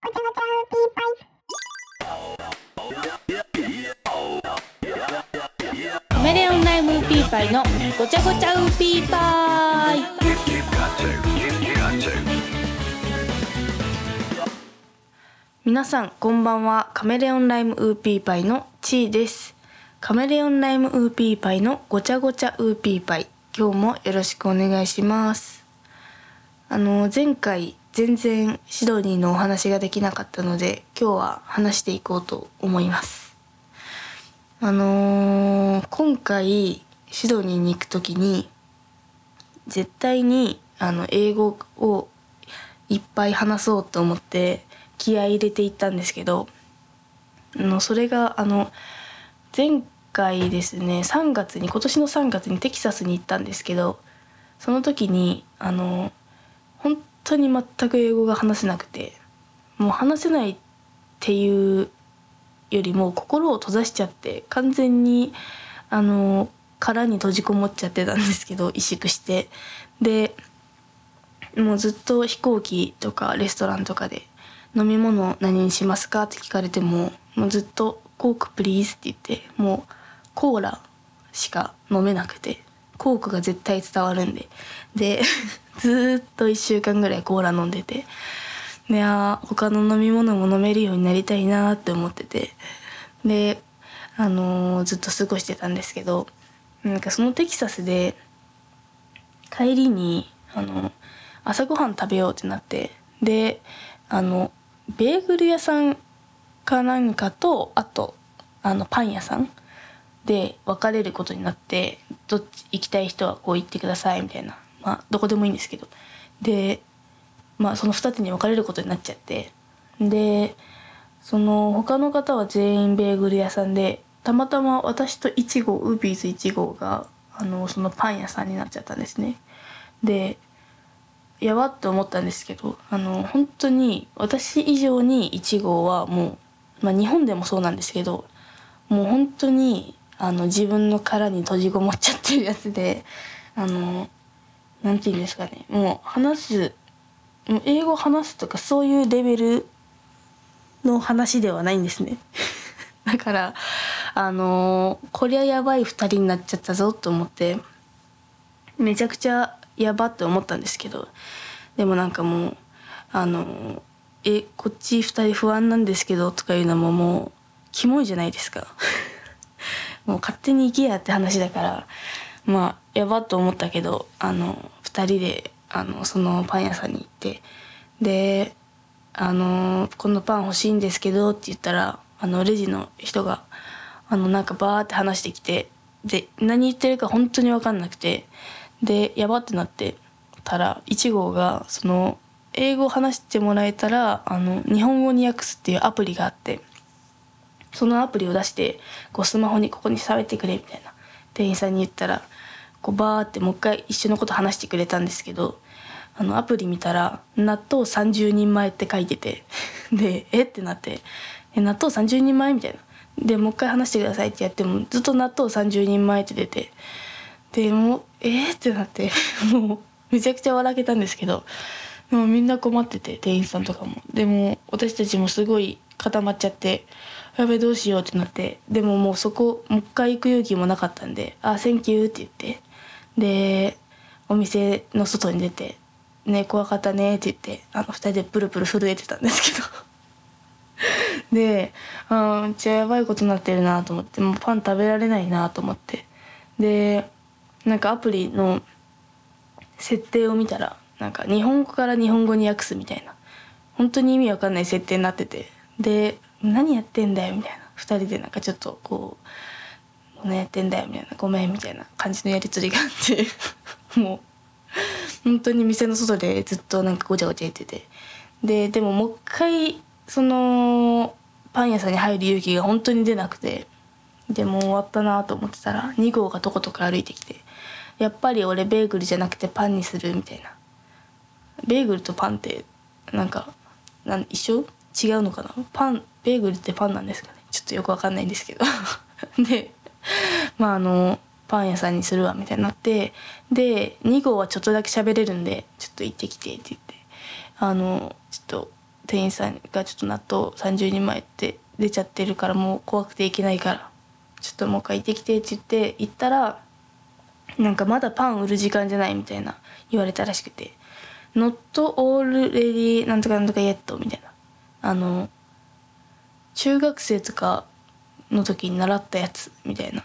カメレオンライムピーパイのごちゃごちゃウピーパイ。皆さんこんばんは。カメレオンライムウーピーパイのチーです。カメレオンライムウーピーパイのごちゃごちゃウーピーパイ。今日もよろしくお願いします。あの前回全然シドニーのお話ができなかったので今日は話していこうと思います。あのー今回シドニーに行く時に絶対にあの英語をいっぱい話そうと思って気合い入れていったんですけどあのそれがあの前回ですね3月に今年の3月にテキサスに行ったんですけどその時にあの本当に全く英語が話せなくてもう話せないっていうよりも心を閉ざしちゃって完全にあの殻に閉じこもっちゃってたんですけど萎縮して。でもうずっと飛行機とかレストランとかで飲み物何にしますかって聞かれてももうずっと「コークプリーズ」って言ってもうコーラしか飲めなくて。コークが絶対伝わるんで。で ずっと1週間ぐらいコーラ飲んでて。であ他の飲み物も飲めるようになりたいなって思ってて。であのーずっと過ごしてたんですけどなんかそのテキサスで帰りにあの朝ごはん食べようってなって。であのベーグル屋さんか何かとあとあのパン屋さんで分かれることになってどっち行きたい人はこう行ってくださいみたいな。まあどこでもいいんですけど。でまあその2つに分かれることになっちゃって。でその他の方は全員ベーグル屋さんでたまたま私と1号ウービーズ1号があのそのパン屋さんになっちゃったんですね。でやばって思ったんですけどあの本当に私以上に1号はもう、まあ、日本でもそうなんですけどもう本当にあの自分の殻に閉じこもっちゃってるやつであのなんて言うんですかね。もう話すもう英語話すとかそういうレベルの話ではないんですね。だからあのこりゃやばい2人になっちゃったぞと思ってめちゃくちゃやばって思ったんですけどでもなんかもうあのえこっち2人不安なんですけどとかいうのももうキモいじゃないですか。もう勝手に行けやって話だからまあやばと思ったけどあの2人であのそのパン屋さんに行ってであの「このパン欲しいんですけど」って言ったらあのレジの人があのなんかバーって話してきてで何言ってるか本当に分かんなくてでやばってなってたら1号がその英語を話してもらえたらあの日本語に訳すっていうアプリがあってそのアプリを出してこうスマホにここに喋ってくれみたいな店員さんに言ったらこうバーってもう一回一緒のこと話してくれたんですけどあのアプリ見たら「納豆30人前」って書いてて で「えっ?」てなって「え納豆30人前?」みたいな。でもう一回話してくださいってやってもずっと納豆30人前って出てでもうえー、ってなって もうめちゃくちゃ笑けたんですけどもうみんな困ってて店員さんとかもでも私たちもすごい固まっちゃってやべどうしようってなってでももうそこもう一回行く勇気もなかったんで「あ thank you」って言ってでお店の外に出て「ね怖かったね」って言ってあの2人でプルプル震えてたんですけど。であーめっちゃやばいことになってるなと思ってもうパン食べられないなと思って。でなんかアプリの設定を見たらなんか日本語から日本語に訳すみたいな本当に意味わかんない設定になってて。で「何やってんだよ」みたいな。2人でなんかちょっとこう「何やってんだよ」みたいな「ごめん」みたいな感じのやり取りがあって。もう本当に店の外でずっとなんかごちゃごちゃ言ってて。ででももう一回そのパン屋さんに入る勇気が本当に出なくて。でもう終わったなと思ってたら2号がとことか歩いてきて「やっぱり俺ベーグルじゃなくてパンにする」みたいな。ベーグルとパンってなんかなん一緒？違うのかな？パンベーグルってパンなんですかね？ちょっとよくわかんないんですけど。でまああのパン屋さんにするわみたいになってで2号はちょっとだけ喋れるんでちょっと行ってきてって言って。あのちょっと店員さんがちょっと納豆30人前って出ちゃってるからもう怖くて行けないからちょっともう一回行ってきてって言って行ったらなんかまだパン売る時間じゃないみたいな言われたらしくて「not already なんとかなんとか yet」みたいな。あの中学生とかの時に習ったやつみたいな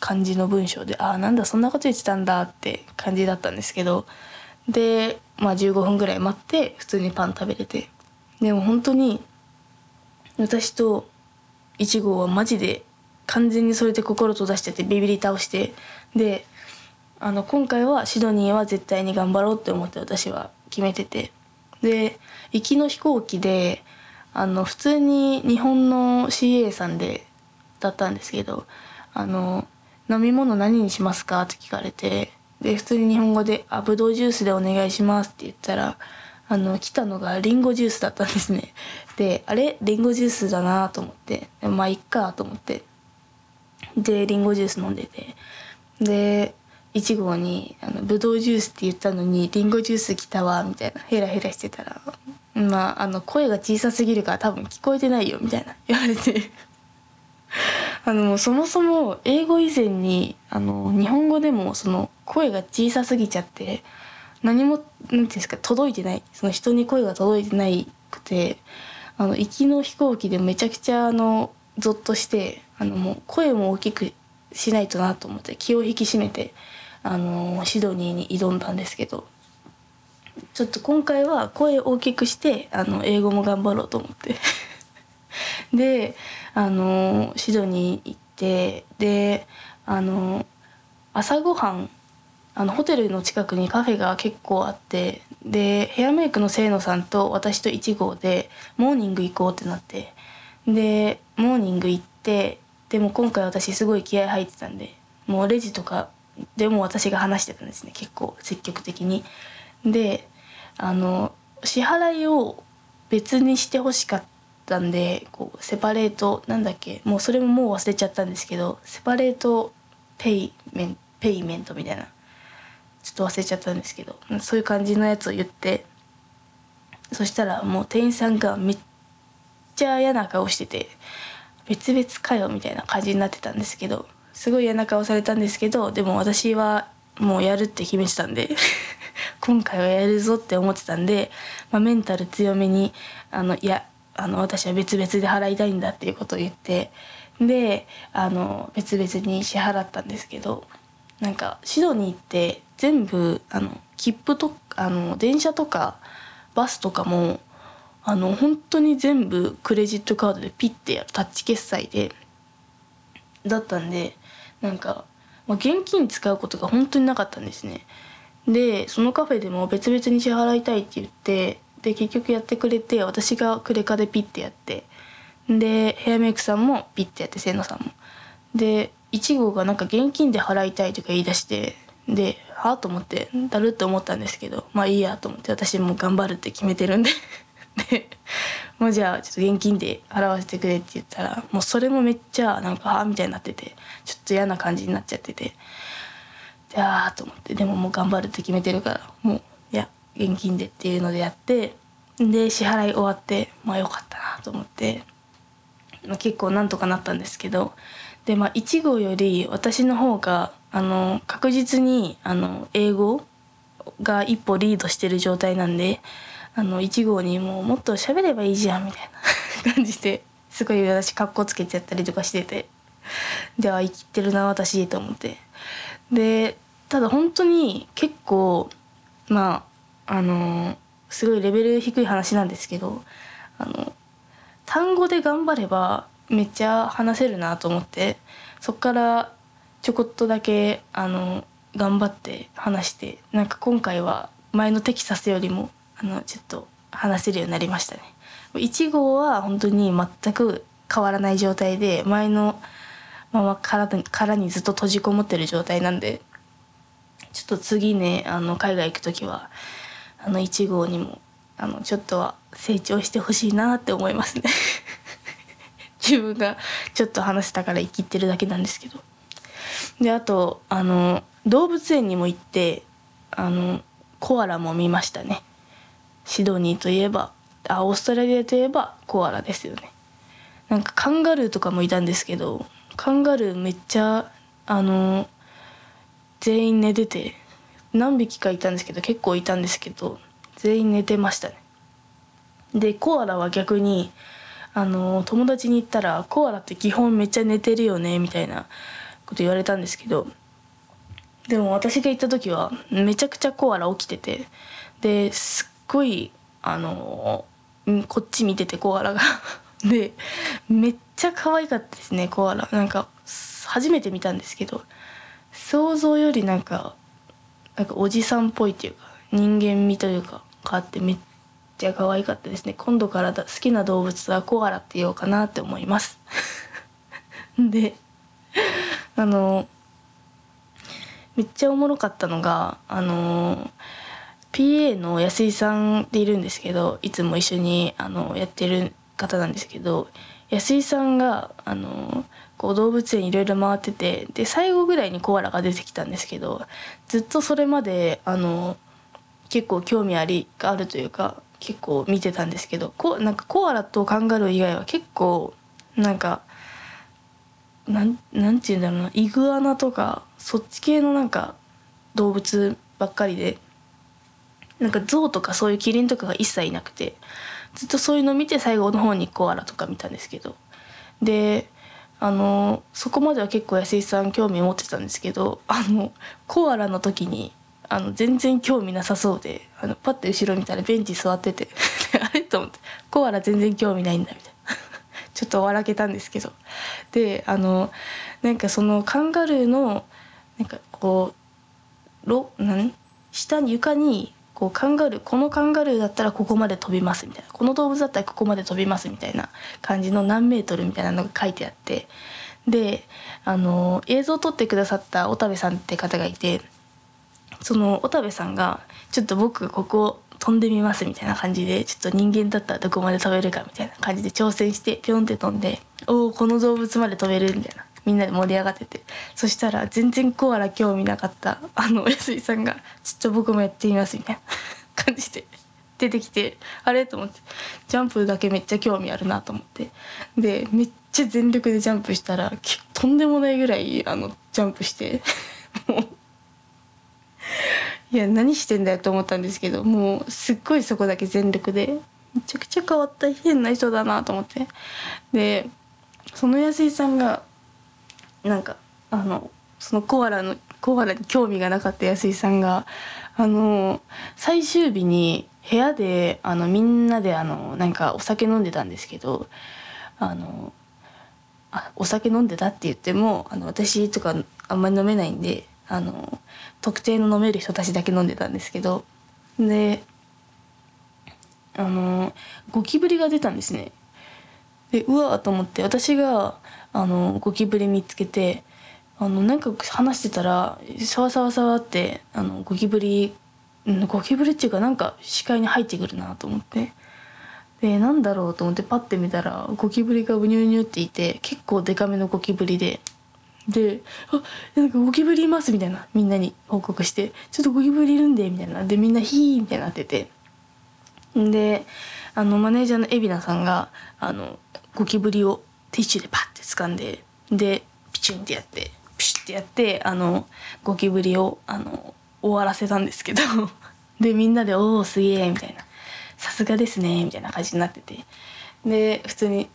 感じの文章でああなんだそんなこと言ってたんだって感じだったんですけどでまあ15分ぐらい待って普通にパン食べれて。でも本当に私と1号はマジで完全にそれで心閉ざしててビビり倒して。であの今回はシドニーは絶対に頑張ろうって思って私は決めてて。で行きの飛行機であの普通に日本の CA さんでだったんですけどあの飲み物何にしますかって聞かれてで普通に日本語で「あぶどうジュースでお願いします」って言ったらあの来たのがリンゴジュースだったんですね。であれ？リンゴジュースだなと思って。まあいっかと思って。でリンゴジュース飲んでて。で1号にあの「ぶどうジュース」って言ったのに「リンゴジュース来たわ」みたいなヘラヘラしてたらまああの声が小さすぎるから多分聞こえてないよみたいな言われて。あのそもそも英語以前にあの日本語でもその声が小さすぎちゃって何も何ていうんですか届いてない。その人に声が届いてないくてあの行きの飛行機でめちゃくちゃあのゾッとしてあのもう声も大きくしないとなと思って気を引き締めてあのシドニーに挑んだんですけど。ちょっと今回は声大きくしてあの英語も頑張ろうと思って。であのシドニー行ってであの朝ごはんあのホテルの近くにカフェが結構あってでヘアメイクの清野さんと私と1号でモーニング行こうってなって。でモーニング行ってでも今回私すごい気合入ってたんでもうレジとかでも私が話してたんですね結構積極的に。であの支払いを別にしてほしかったんでこうセパレートなんだっけもうそれももう忘れちゃったんですけどセパレートペイメンペイメントみたいな。ちょっと忘れちゃったんですけどそういう感じのやつを言ってそしたらもう店員さんがめっちゃ嫌な顔してて別々かよみたいな感じになってたんですけどすごい嫌な顔されたんですけどでも私はもうやるって決めてたんで。今回はやるぞって思ってたんで、まあ、メンタル強めにあのいやあの私は別々で払いたいんだっていうことを言ってであの別々に支払ったんですけどなんかシドニーって全部あの切符とあの電車とかバスとかもあの本当に全部クレジットカードでピッてやるタッチ決済でだったんでなんか、まあ、現金使うことが本当になかったんですね。でそのカフェでも別々に支払いたいって言ってで結局やってくれて私がクレカでピッてやってでヘアメイクさんもピッてやって清野さんも。で1号がなんか現金で払いたいとか言い出してではあと思ってだるって思ったんですけどまあいいやと思って私も頑張るって決めてるんで でもうじゃあちょっと現金で払わせてくれって言ったらもうそれもめっちゃなんかはあみたいになっててちょっと嫌な感じになっちゃっててでああと思ってでももう頑張るって決めてるからもういや現金でっていうのでやってで支払い終わってまあよかったなと思って、まあ、結構なんとかなったんですけどでまあ1号より私の方があの確実にあの英語が一歩リードしてる状態なんであの1号にもうもっと喋ればいいじゃんみたいな 感じですごい私かっこつけちゃったりとかしててでは生きてるな私と思って。でただ本当に結構まああのすごいレベル低い話なんですけどあの単語で頑張ればめっちゃ話せるなと思ってそっからちょこっとだけあの頑張って話してなんか今回は前のテキサスよりもあのちょっと話せるようになりましたね。1号は本当に全く変わらない状態で前のまま殻殻にずっと閉じこもってる状態なんでちょっと次ねあの海外行く時はあの1号にもあのちょっとは成長してほしいなって思いますね。自分がちょっと話したから生きってるだけなんですけど。であとあの動物園にも行ってあのコアラも見ましたね。シドニーといえばあオーストラリアといえばコアラですよね。なんかカンガルーとかもいたんですけどカンガルーめっちゃあの全員寝てて何匹かいたんですけど結構いたんですけど全員寝てましたね。でコアラは逆にあの友達に言ったら「コアラって基本めっちゃ寝てるよね」みたいなこと言われたんですけどでも私が行った時はめちゃくちゃコアラ起きててですっごいあのこっち見ててコアラが。でめっちゃ可愛かったですねコアラ。なんか初めて見たんですけど想像よりなんかなんかおじさんっぽいっていうか人間味というかがあってめっちゃ可愛かったですね。今度から好きな動物はコアラって言おうかなって思います。であのめっちゃおもろかったのがあの PA の安井さんでいるんですけどいつも一緒にあのやってる方なんですけど安井さんがあのこう動物園いろいろ回っててで最後ぐらいにコアラが出てきたんですけどずっとそれまであの結構興味ありがあるというか結構見てたんですけどこなんかコアラとカンガルー以外は結構なんかなんなんて言うんだろうなイグアナとかそっち系のなんか動物ばっかりでなんか象とかそういうキリンとかが一切いなくてずっとそういうの見て最後の方にコアラとか見たんですけど。であのそこまでは結構安井さん興味持ってたんですけどあのコアラの時にあの全然興味なさそうであのパッて後ろ見たらベンチ座ってて あれ？と思ってコアラ全然興味ないんだみたいな。ちょっと笑けたんですけど。であのなんかそのカンガルーのなんかこうろなん？下に床にこうカンガルーこのカンガルーだったらここまで飛びますみたいな。この動物だったらここまで飛びますみたいな感じの何メートルみたいなのが書いてあって。であの映像を撮ってくださった小田部さんって方がいてその小田部さんが「ちょっと僕ここ飛んでみます」みたいな感じでちょっと人間だったらどこまで飛べるかみたいな感じで挑戦してピョンって飛んで「おおこの動物まで飛べる」みたいな。みんなで盛り上がってて。そしたら全然コアラ興味なかったあの安井さんが「ちょっと僕もやってみます」みたいな 感じで出てきてあれ？と思って。ジャンプだけめっちゃ興味あるなと思って。でめっちゃ全力でジャンプしたらとんでもないぐらいあのジャンプして。もう。いや何してんだよと思ったんですけどもうすっごいそこだけ全力でめちゃくちゃ変わった変な人だなと思って。でその安井さんがなんかあのそのコアラのコアラに興味がなかった安井さんがあの最終日に部屋であのみんなであのなんかお酒飲んでたんですけどあのあお酒飲んでたって言ってもあの私とかあんまり飲めないんであの特定の飲める人たちだけ飲んでたんですけどであのゴキブリが出たんですね。でうわーと思って私があのゴキブリ見つけてあのなんか話してたらサワサワサワってあのゴキブリゴキブリっていうかなんか視界に入ってくるなと思って。でなんだろうと思ってパッて見たらゴキブリがブニュブニュっていて結構デカめのゴキブリで。で「あなんかゴキブリいます」みたいなみんなに報告して「ちょっとゴキブリいるんで」みたいな。でみんな「ヒー」みたいになってて。であのマネージャーの海老名さんがあのゴキブリをティッシュでパッて掴んででピチュンってやってピシュってやってあのゴキブリをあの終わらせたんですけどでみんなで「おおすげえ」みたいな「さすがですね」みたいな感じになってて。で普通に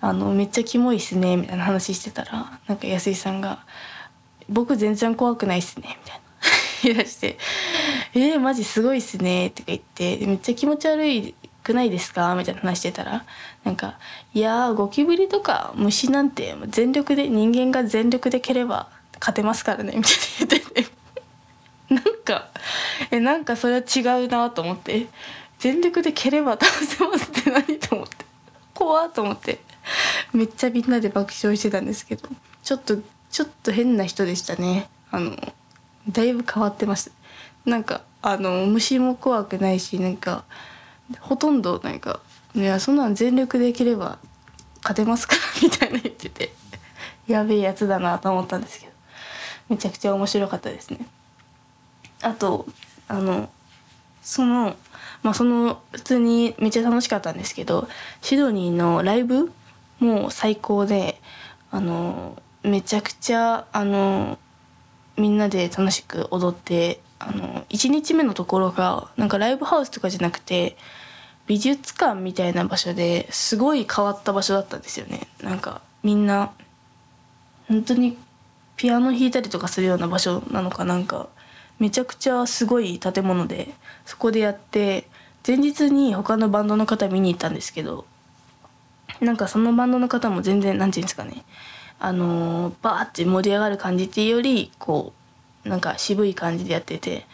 あの「めっちゃキモいっすね」みたいな話してたらなんか安井さんが「僕全然怖くないっすね」みたいな。言い出して「えー、マジすごいっすね」とか言って「めっちゃ気持ち悪いくないですか?」みたいな話してたらなんか「いやゴキブリとか虫なんて全力で人間が全力で蹴れば勝てますからね」みたいな言ってて。なんかえなんかそれは違うなと思って。全力で蹴れば倒せますって何と思って。怖っと思って。めっちゃみんなで爆笑してたんですけどちょっとちょっと変な人でしたね。あのだいぶ変わってました。なんかあの虫も怖くないしなんかほとんどなんか「いやそんなん全力できれば勝てますから」みたいな言っててやべえやつだなと思ったんですけどめちゃくちゃ面白かったですね。あとあのそのまあその普通にめっちゃ楽しかったんですけどシドニーのライブも最高であのめちゃくちゃあのみんなで楽しく踊ってあの1日目のところがなんかライブハウスとかじゃなくて美術館みたいな場所ですごい変わった場所だったんですよね。なんかみんな本当にピアノ弾いたりとかするような場所なのかなんかめちゃくちゃすごい建物でそこでやって前日に他のバンドの方見に行ったんですけどなんかそのバンドの方も全然何て言うんですかねあのー、バーって盛り上がる感じっていうよりこうなんか渋い感じでやってて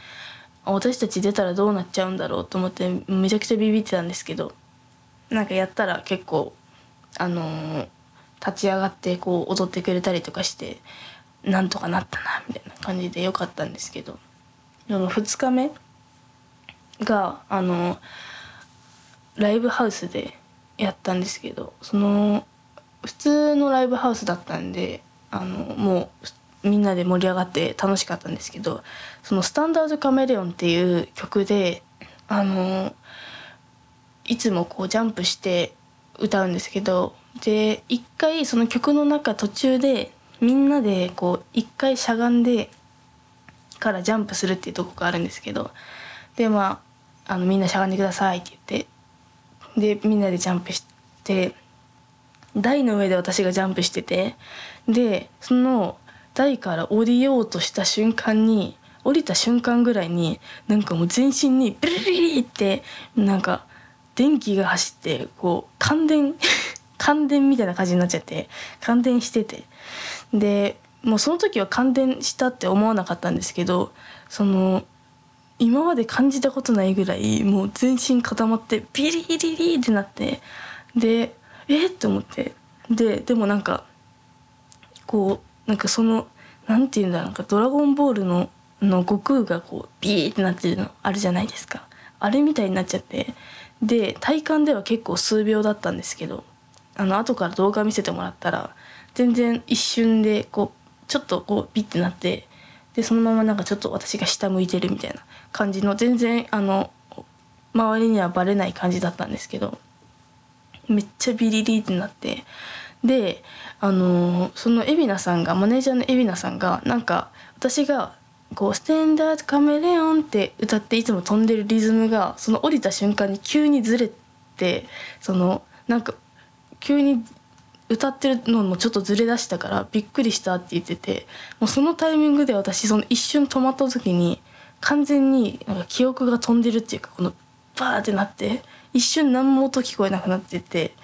私たち出たらどうなっちゃうんだろうと思ってめちゃくちゃビビってたんですけどなんかやったら結構あのー、立ち上がってこう踊ってくれたりとかしてなんとかなったなみたいな感じでよかったんですけどその2日目があのライブハウスでやったんですけどその普通のライブハウスだったんであのもうみんなで盛り上がって楽しかったんですけどその「スタンダードカメレオン」っていう曲であのいつもこうジャンプして歌うんですけどで一回その曲の中途中でみんなでこう一回しゃがんでからジャンプするっていうとこがあるんですけどでまああのみんなしゃがんでくださいって言ってでみんなでジャンプして台の上で私がジャンプしててでその台から降りようとした瞬間に降りた瞬間ぐらいになんかもう全身にビリビリってなんか電気が走ってこう感電 感電みたいな感じになっちゃって感電してて。でもうその時は感電したって思わなかったんですけどその今まで感じたことないぐらいもう全身固まってビリリリってなってでえっって思って。ででもなんかこうなんかそのなんていうんだなんか「ドラゴンボールの」の悟空がこうビーってなってるのあるじゃないですか。あれみたいになっちゃって。で体感では結構数秒だったんですけどあの後から動画見せてもらったら全然一瞬でこうちょっとこうビッてなってでそのままなんかちょっと私が下向いてるみたいな感じの全然あの周りにはバレない感じだったんですけどめっちゃビリリってなってであのその海老名さんがマネージャーの海老名さんがなんか私がこう「ステンダードカメレオン」って歌っていつも飛んでるリズムがその降りた瞬間に急にずれてそのなんか急に歌ってるのもちょっとずれ出したからびっくりしたって言っててもうそのタイミングで私その一瞬止まった時に完全になんか記憶が飛んでるっていうかこのバーってなって一瞬何も音聞こえなくなってて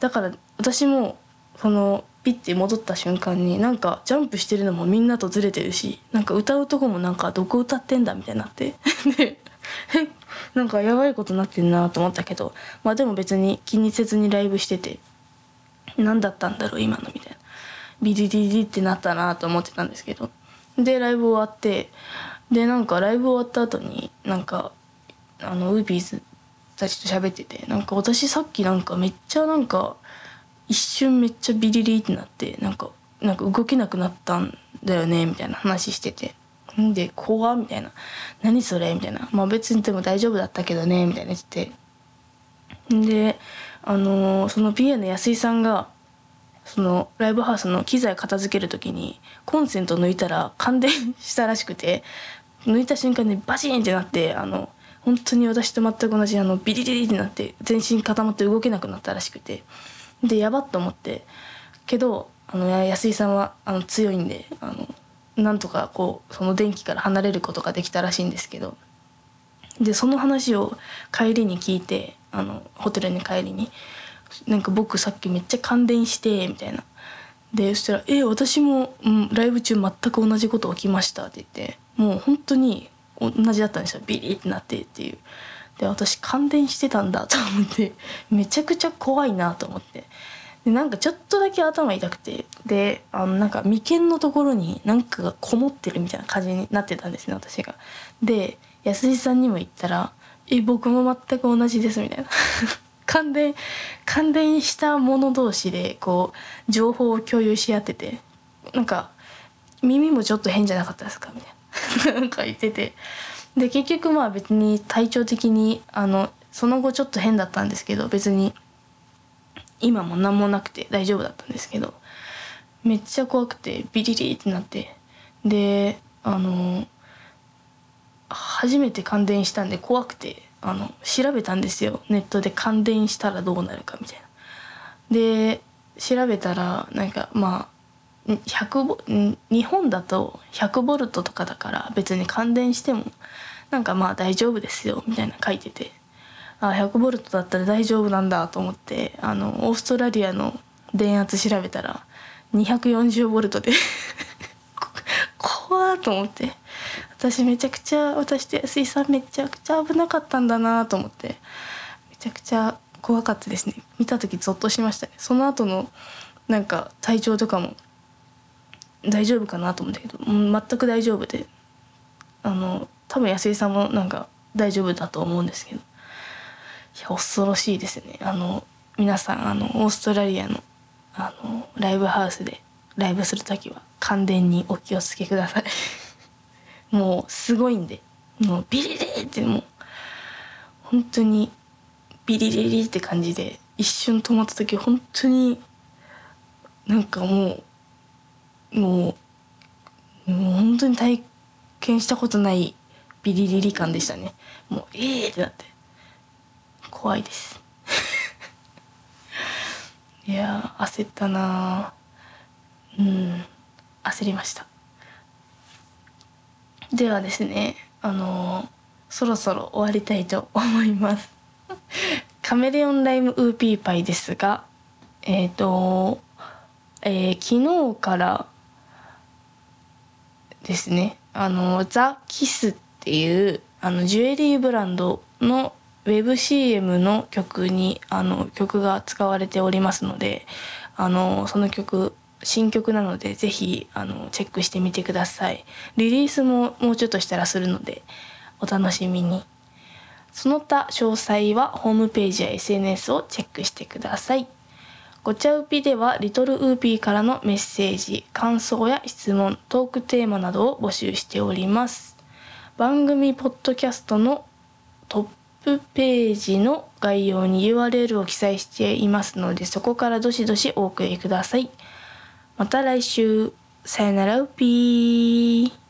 だから私もそのピッて戻った瞬間になんかジャンプしてるのもみんなとずれてるしなんか歌うとこもなんかどこ歌ってんだみたいになって。でなんかやばいことなってんなと思ったけどまあでも別に気にせずにライブしてて何だったんだろう今のみたいな。ビリリリってなったなと思ってたんですけど。でライブ終わってでなんかライブ終わった後になんかあのウーピーズたちと喋っててなんか私さっきなんかめっちゃなんか一瞬めっちゃビリリってなってなんかなんか動けなくなったんだよねみたいな話してて。んで怖みたいな。何それみたいな。まあ別にでも大丈夫だったけどねみたいな言って。であのー、その PA の安井さんがそのライブハウスの機材片付ける時にコンセント抜いたら感電したらしくて抜いた瞬間にバチンってなってあの本当に私と全く同じあのビリリリってなって全身固まって動けなくなったらしくて。でやばっと思って。けどあの安井さんはあの強いんであのなんとかこうその電気から離れることができたらしいんですけど。でその話を帰りに聞いてあのホテルに帰りになんか僕さっきめっちゃ感電してみたいな。でそしたら「え私も、うん、ライブ中全く同じこと起きました」って言って。もう本当に同じだったんですよ。ビリってなってっていう。で私感電してたんだと思ってめちゃくちゃ怖いなと思って。でなんかちょっとだけ頭痛くてであのなんか眉間のところになんかがこもってるみたいな感じになってたんですね私が。で安井さんにも言ったら「え僕も全く同じです」みたいな。感電感電した者同士でこう情報を共有し合っててなんか耳もちょっと変じゃなかったですかみたいな。なんか言ってて。で結局まあ別に体調的にあのその後ちょっと変だったんですけど別に今も何もなくて大丈夫だったんですけどめっちゃ怖くてビリリってなってであの初めて感電したんで怖くてあの調べたんですよネットで感電したらどうなるかみたいな。で調べたらなんかまあ100ボ日本だと100ボルトとかだから別に感電してもなんかまあ大丈夫ですよみたいな書いててあ100ボルトだったら大丈夫なんだと思ってあのオーストラリアの電圧調べたら240ボルトで 怖ーと思って私めちゃくちゃ私と安井さんめちゃくちゃ危なかったんだなと思ってめちゃくちゃ怖かったですね。見た時ゾッとしましたね。その後のなんか体調とかも大丈夫かなと思ったけど全く大丈夫であの多分安井さんもなんか大丈夫だと思うんですけどいや恐ろしいですね。あの皆さんあのオーストラリアのあのライブハウスでライブする時は感電にお気をつけください。もうすごいんでもうビリリってもう本当にビリリリって感じで一瞬止まった時本当になんかもうもうもう本当に体験したことないビリリリ感でしたね。もうええー、ってなって。怖いです。いや焦ったなうん焦りました。ではですねあのー、そろそろ終わりたいと思います。カメレオンライムウーピーパイですがえっ、ー、とえー、昨日からですね。あのザ・キスっていうあのジュエリーブランドのウェブ CM の曲にあの曲が使われておりますのであのその曲新曲なのでぜひあのチェックしてみてください。リリースももうちょっとしたらするのでお楽しみに。その他詳細はホームページや SNS をチェックしてください。ごちゃうぴではリトルウーピーからのメッセージ感想や質問トークテーマなどを募集しております。番組ポッドキャストのトップページの概要に URL を記載していますのでそこからどしどしお送りください。また来週。さよならウピー。